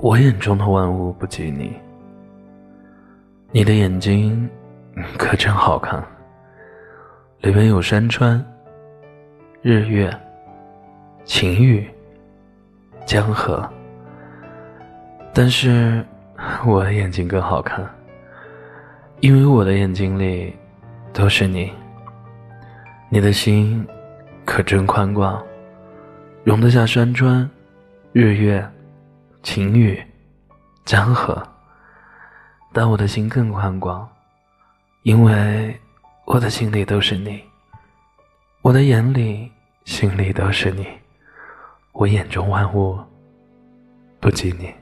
我眼中的万物不及你。你的眼睛可真好看，里面有山川、日月、晴雨、江河。但是我的眼睛更好看，因为我的眼睛里都是你。你的心可真宽广，容得下山川、日月。晴雨，江河，但我的心更宽广，因为我的心里都是你，我的眼里、心里都是你，我眼中万物不及你。